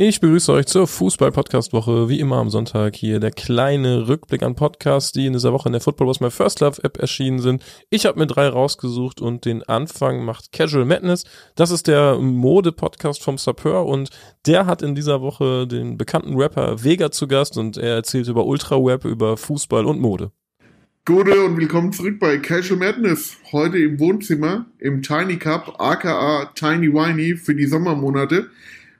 Ich begrüße euch zur Fußball-Podcast-Woche. Wie immer am Sonntag hier der kleine Rückblick an Podcasts, die in dieser Woche in der Football Was My First Love App erschienen sind. Ich habe mir drei rausgesucht und den Anfang macht Casual Madness. Das ist der Mode-Podcast vom Sapeur und der hat in dieser Woche den bekannten Rapper Vega zu Gast und er erzählt über Ultra-Web, über Fußball und Mode. Gute und willkommen zurück bei Casual Madness. Heute im Wohnzimmer im Tiny Cup, aka Tiny Winey für die Sommermonate.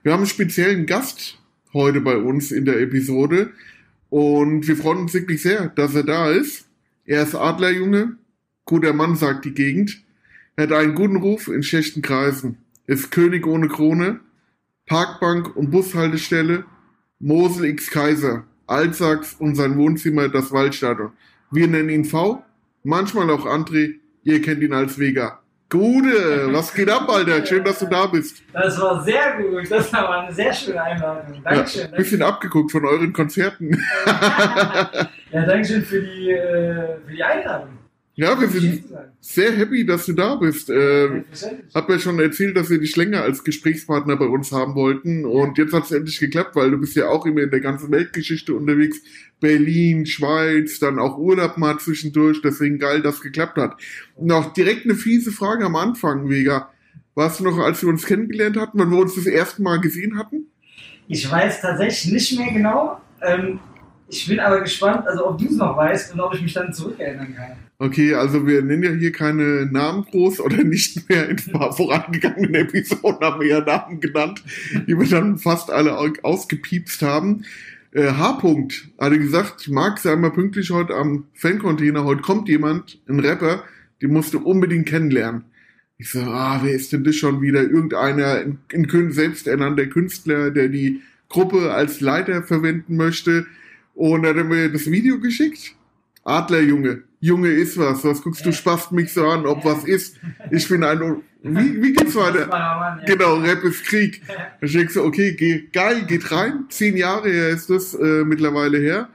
Wir haben einen speziellen Gast heute bei uns in der Episode und wir freuen uns wirklich sehr, dass er da ist. Er ist Adlerjunge, guter Mann, sagt die Gegend. Er hat einen guten Ruf in schlechten Kreisen, ist König ohne Krone, Parkbank und Bushaltestelle, Mosel X Kaiser, Altsachs und sein Wohnzimmer das Waldstadion. Wir nennen ihn V, manchmal auch André, ihr kennt ihn als Vega. Gute, was geht ab, Alter? Schön, dass du da bist. Das war sehr gut. Das war eine sehr schöne Einladung. Dankeschön. Ja, bisschen abgeguckt von euren Konzerten. ja, Dankeschön für die, äh, für die Einladung. Ja, wir sind sehr happy, dass du da bist. Äh, hab ja schon erzählt, dass wir dich länger als Gesprächspartner bei uns haben wollten. Und jetzt hat es endlich geklappt, weil du bist ja auch immer in der ganzen Weltgeschichte unterwegs. Berlin, Schweiz, dann auch Urlaub mal zwischendurch. Deswegen geil, dass es geklappt hat. Auch direkt eine fiese Frage am Anfang, Vega. Warst du noch, als wir uns kennengelernt hatten, wann wir uns das erste Mal gesehen hatten? Ich weiß tatsächlich nicht mehr genau. Ähm, ich bin aber gespannt, also ob du es noch weißt und ob ich mich dann zurückerinnern kann. Okay, also wir nennen ja hier keine Namen groß oder nicht mehr in vorangegangenen Episoden haben wir ja Namen genannt, die wir dann fast alle ausgepiepst haben. Äh, H-Punkt hatte gesagt, Marc, sei mal pünktlich heute am Fancontainer, heute kommt jemand, ein Rapper, den musst du unbedingt kennenlernen. Ich so, ah, wer ist denn das schon wieder? Irgendeiner, ein, selbsternannter Künstler, der die Gruppe als Leiter verwenden möchte. Und dann hat er mir das Video geschickt. Adlerjunge, Junge ist was. Was guckst du, spast mich so an, ob was ist. Ich bin ein, wie, wie geht's weiter? Genau, Rap ist Krieg. Da denkst du, okay, geh, geil, geht rein. Zehn Jahre her ist das äh, mittlerweile her.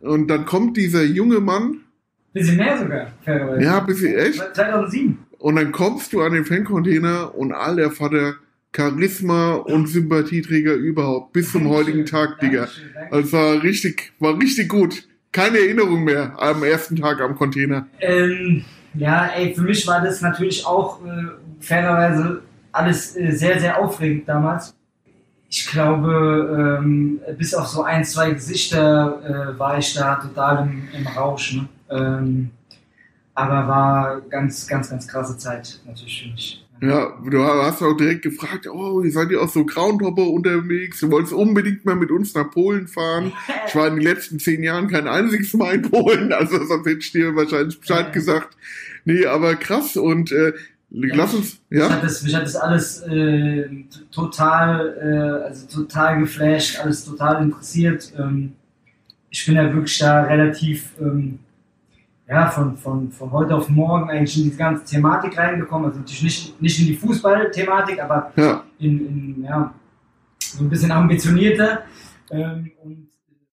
Und dann kommt dieser junge Mann. Bisschen mehr sogar, fairerweise. Ja, bisschen echt. 2007. Und dann kommst du an den Fancontainer und all der Vater Charisma und Sympathieträger überhaupt bis zum heutigen Tag, Digga. Also war richtig, war richtig gut. Keine Erinnerung mehr am ersten Tag am Container. Ähm, ja, ey, für mich war das natürlich auch äh, fairerweise alles äh, sehr, sehr aufregend damals. Ich glaube, ähm, bis auf so ein, zwei Gesichter äh, war ich da total im, im Rausch. Ne? Ähm, aber war ganz, ganz, ganz krasse Zeit natürlich für mich. Ja, du hast auch direkt gefragt, oh, ihr seid ja auch so Groundhopper unterwegs, du wolltest unbedingt mal mit uns nach Polen fahren. Ich war in den letzten zehn Jahren kein einziges Mal in Polen, also sonst hätte ich dir wahrscheinlich Bescheid gesagt. Nee, aber krass und äh, lass uns, ja? Mich hat das, mich hat das alles äh, total, äh, also total geflasht, alles total interessiert. Ähm, ich bin ja wirklich da relativ... Ähm, ja, von, von, von heute auf morgen eigentlich in diese ganze Thematik reingekommen. Also natürlich nicht, nicht in die Fußballthematik, aber ja. In, in, ja, so ein bisschen ambitionierter. Ähm, und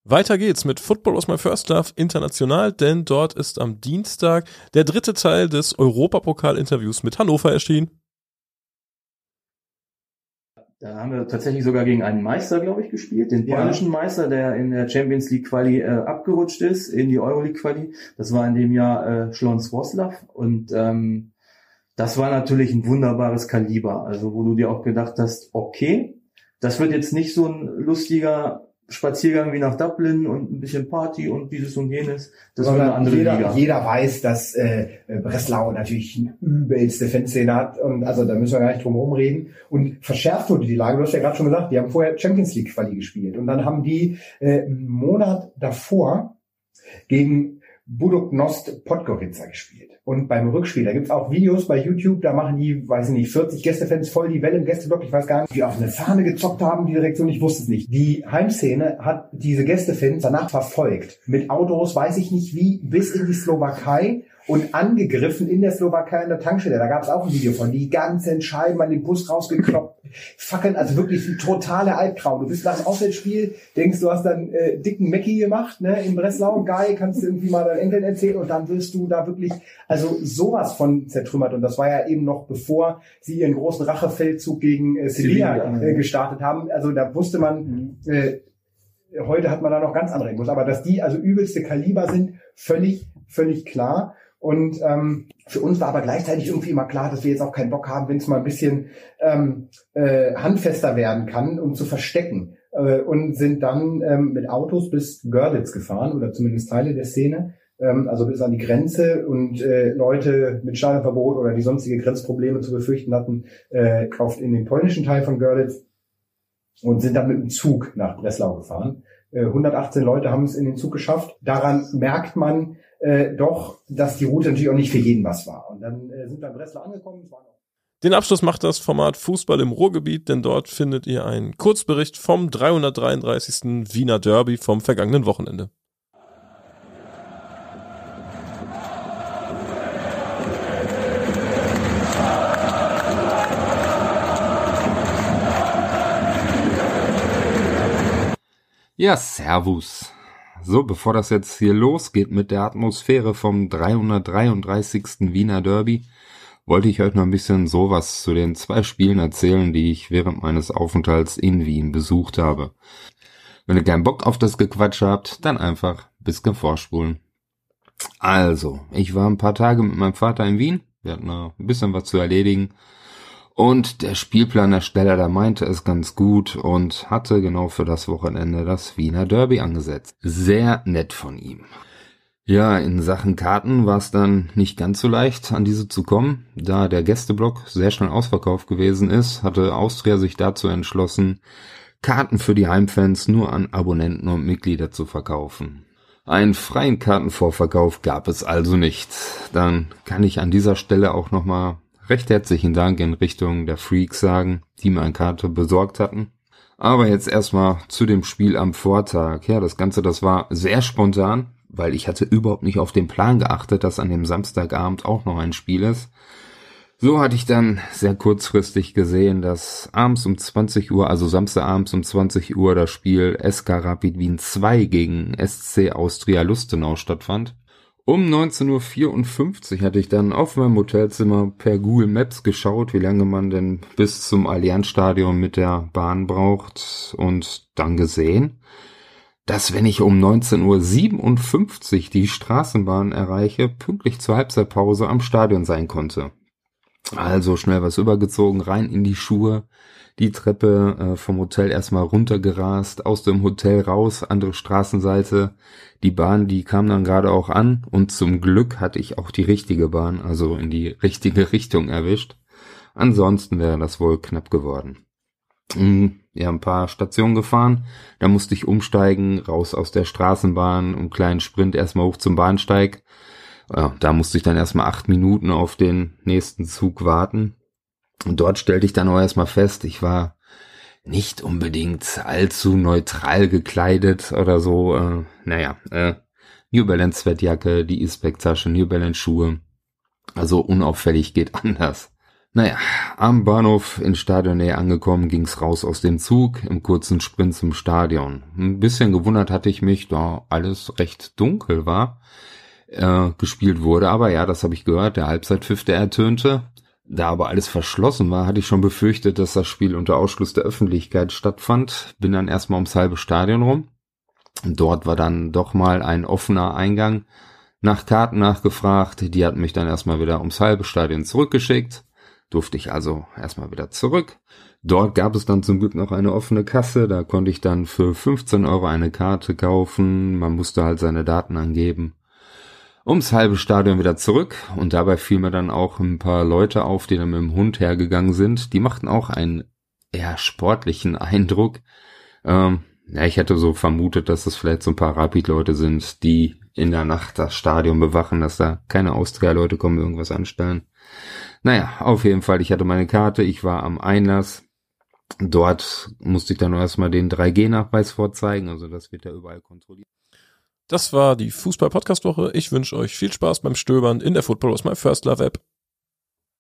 weiter geht's mit Football aus My First Love international, denn dort ist am Dienstag der dritte Teil des Europapokal-Interviews mit Hannover erschienen. Da haben wir tatsächlich sogar gegen einen Meister, glaube ich, gespielt, den polnischen ja. Meister, der in der Champions League Quali äh, abgerutscht ist, in die Euroleague Quali. Das war in dem Jahr äh, Schlons Wroclaw und ähm, das war natürlich ein wunderbares Kaliber, also wo du dir auch gedacht hast, okay, das wird jetzt nicht so ein lustiger Spaziergang wie nach Dublin und ein bisschen Party und dieses und jenes. Das war eine andere jeder, Liga. Jeder weiß, dass äh, Breslau natürlich eine übelste Fanszene hat und also da müssen wir gar nicht drum herum reden. Und verschärft wurde die Lage, du hast ja gerade schon gesagt, die haben vorher Champions League Quali gespielt und dann haben die äh, einen Monat davor gegen Budok Nost Podgorica gespielt. Und beim Rückspiel, da gibt's auch Videos bei YouTube, da machen die, weiß ich nicht, 40 Gästefans voll die Welle im Gästeblock, ich weiß gar nicht, die auf eine Fahne gezockt haben, die Direktion, ich wusste es nicht. Die Heimszene hat diese Gästefans danach verfolgt. Mit Autos, weiß ich nicht wie, bis in die Slowakei und angegriffen in der Slowakei in der Tankstelle. Da gab's auch ein Video von, die ganzen Scheiben an den Bus rausgekloppt, fackeln, also wirklich ein totaler Albtraum. Du bist nach dem Auswärtsspiel, denkst, du hast dann äh, dicken Mackie gemacht, ne, in Breslau, geil, kannst du irgendwie mal deinen Enkeln erzählen und dann wirst du da wirklich, also sowas von zertrümmert und das war ja eben noch bevor sie ihren großen Rachefeldzug gegen äh, Sevilla äh, gestartet haben. Also da wusste man, mhm. äh, heute hat man da noch ganz andere Infos, aber dass die also übelste Kaliber sind, völlig, völlig klar. Und ähm, für uns war aber gleichzeitig irgendwie immer klar, dass wir jetzt auch keinen Bock haben, wenn es mal ein bisschen ähm, äh, handfester werden kann, um zu verstecken. Äh, und sind dann ähm, mit Autos bis Görlitz gefahren oder zumindest Teile der Szene, ähm, also bis an die Grenze und äh, Leute mit Stadionverbot oder die sonstige Grenzprobleme zu befürchten hatten, äh, kauft in den polnischen Teil von Görlitz und sind dann mit dem Zug nach Breslau gefahren. 118 äh, Leute haben es in den Zug geschafft. Daran merkt man äh, doch, dass die Route natürlich auch nicht für jeden was war. Und dann äh, sind wir in Breslau angekommen. Den Abschluss macht das Format Fußball im Ruhrgebiet, denn dort findet ihr einen Kurzbericht vom 333. Wiener Derby vom vergangenen Wochenende. Ja, Servus. So, bevor das jetzt hier losgeht mit der Atmosphäre vom 333. Wiener Derby, wollte ich euch noch ein bisschen sowas zu den zwei Spielen erzählen, die ich während meines Aufenthalts in Wien besucht habe. Wenn ihr keinen Bock auf das Gequatsch habt, dann einfach bis vorspulen. Also, ich war ein paar Tage mit meinem Vater in Wien. Wir hatten noch ein bisschen was zu erledigen. Und der Spielplanersteller, der meinte es ganz gut und hatte genau für das Wochenende das Wiener Derby angesetzt. Sehr nett von ihm. Ja, in Sachen Karten war es dann nicht ganz so leicht, an diese zu kommen. Da der Gästeblock sehr schnell ausverkauft gewesen ist, hatte Austria sich dazu entschlossen, Karten für die Heimfans nur an Abonnenten und Mitglieder zu verkaufen. Einen freien Kartenvorverkauf gab es also nicht. Dann kann ich an dieser Stelle auch nochmal recht herzlichen Dank in Richtung der Freaks sagen, die mir eine Karte besorgt hatten. Aber jetzt erstmal zu dem Spiel am Vortag. Ja, das Ganze, das war sehr spontan, weil ich hatte überhaupt nicht auf den Plan geachtet, dass an dem Samstagabend auch noch ein Spiel ist. So hatte ich dann sehr kurzfristig gesehen, dass abends um 20 Uhr, also Samstagabends um 20 Uhr, das Spiel SK Rapid Wien 2 gegen SC Austria Lustenau stattfand. Um 19.54 Uhr hatte ich dann auf meinem Hotelzimmer per Google Maps geschaut, wie lange man denn bis zum Allianzstadion mit der Bahn braucht und dann gesehen, dass wenn ich um 19.57 Uhr die Straßenbahn erreiche, pünktlich zur Halbzeitpause am Stadion sein konnte. Also schnell was übergezogen, rein in die Schuhe, die Treppe äh, vom Hotel erstmal runtergerast, aus dem Hotel raus, andere Straßenseite. Die Bahn, die kam dann gerade auch an und zum Glück hatte ich auch die richtige Bahn, also in die richtige Richtung erwischt. Ansonsten wäre das wohl knapp geworden. Hm, ja, ein paar Stationen gefahren, da musste ich umsteigen, raus aus der Straßenbahn, um kleinen Sprint erstmal hoch zum Bahnsteig. Ja, da musste ich dann erstmal acht Minuten auf den nächsten Zug warten. Und dort stellte ich dann auch erstmal fest, ich war nicht unbedingt allzu neutral gekleidet oder so. Äh, naja, äh, New Balance Sweatjacke, die E-Spec-Tasche, New Balance Schuhe. Also unauffällig geht anders. Naja, am Bahnhof in Stadionnähe angekommen, ging's raus aus dem Zug im kurzen Sprint zum Stadion. Ein bisschen gewundert hatte ich mich, da alles recht dunkel war, äh, gespielt wurde. Aber ja, das habe ich gehört, der Halbzeitpfiff, der ertönte. Da aber alles verschlossen war, hatte ich schon befürchtet, dass das Spiel unter Ausschluss der Öffentlichkeit stattfand. Bin dann erstmal ums halbe Stadion rum. Dort war dann doch mal ein offener Eingang. Nach Karten nachgefragt. Die hatten mich dann erstmal wieder ums halbe Stadion zurückgeschickt. Durfte ich also erstmal wieder zurück. Dort gab es dann zum Glück noch eine offene Kasse. Da konnte ich dann für 15 Euro eine Karte kaufen. Man musste halt seine Daten angeben ums halbe Stadion wieder zurück und dabei fiel mir dann auch ein paar Leute auf, die dann mit dem Hund hergegangen sind. Die machten auch einen eher sportlichen Eindruck. Ähm, ja, ich hätte so vermutet, dass es vielleicht so ein paar Rapid-Leute sind, die in der Nacht das Stadion bewachen, dass da keine Austria-Leute kommen, irgendwas anstellen. Naja, auf jeden Fall, ich hatte meine Karte, ich war am Einlass. Dort musste ich dann erstmal den 3G-Nachweis vorzeigen, also das wird ja überall kontrolliert. Das war die Fußball-Podcast-Woche. Ich wünsche euch viel Spaß beim Stöbern in der Football was my first love App.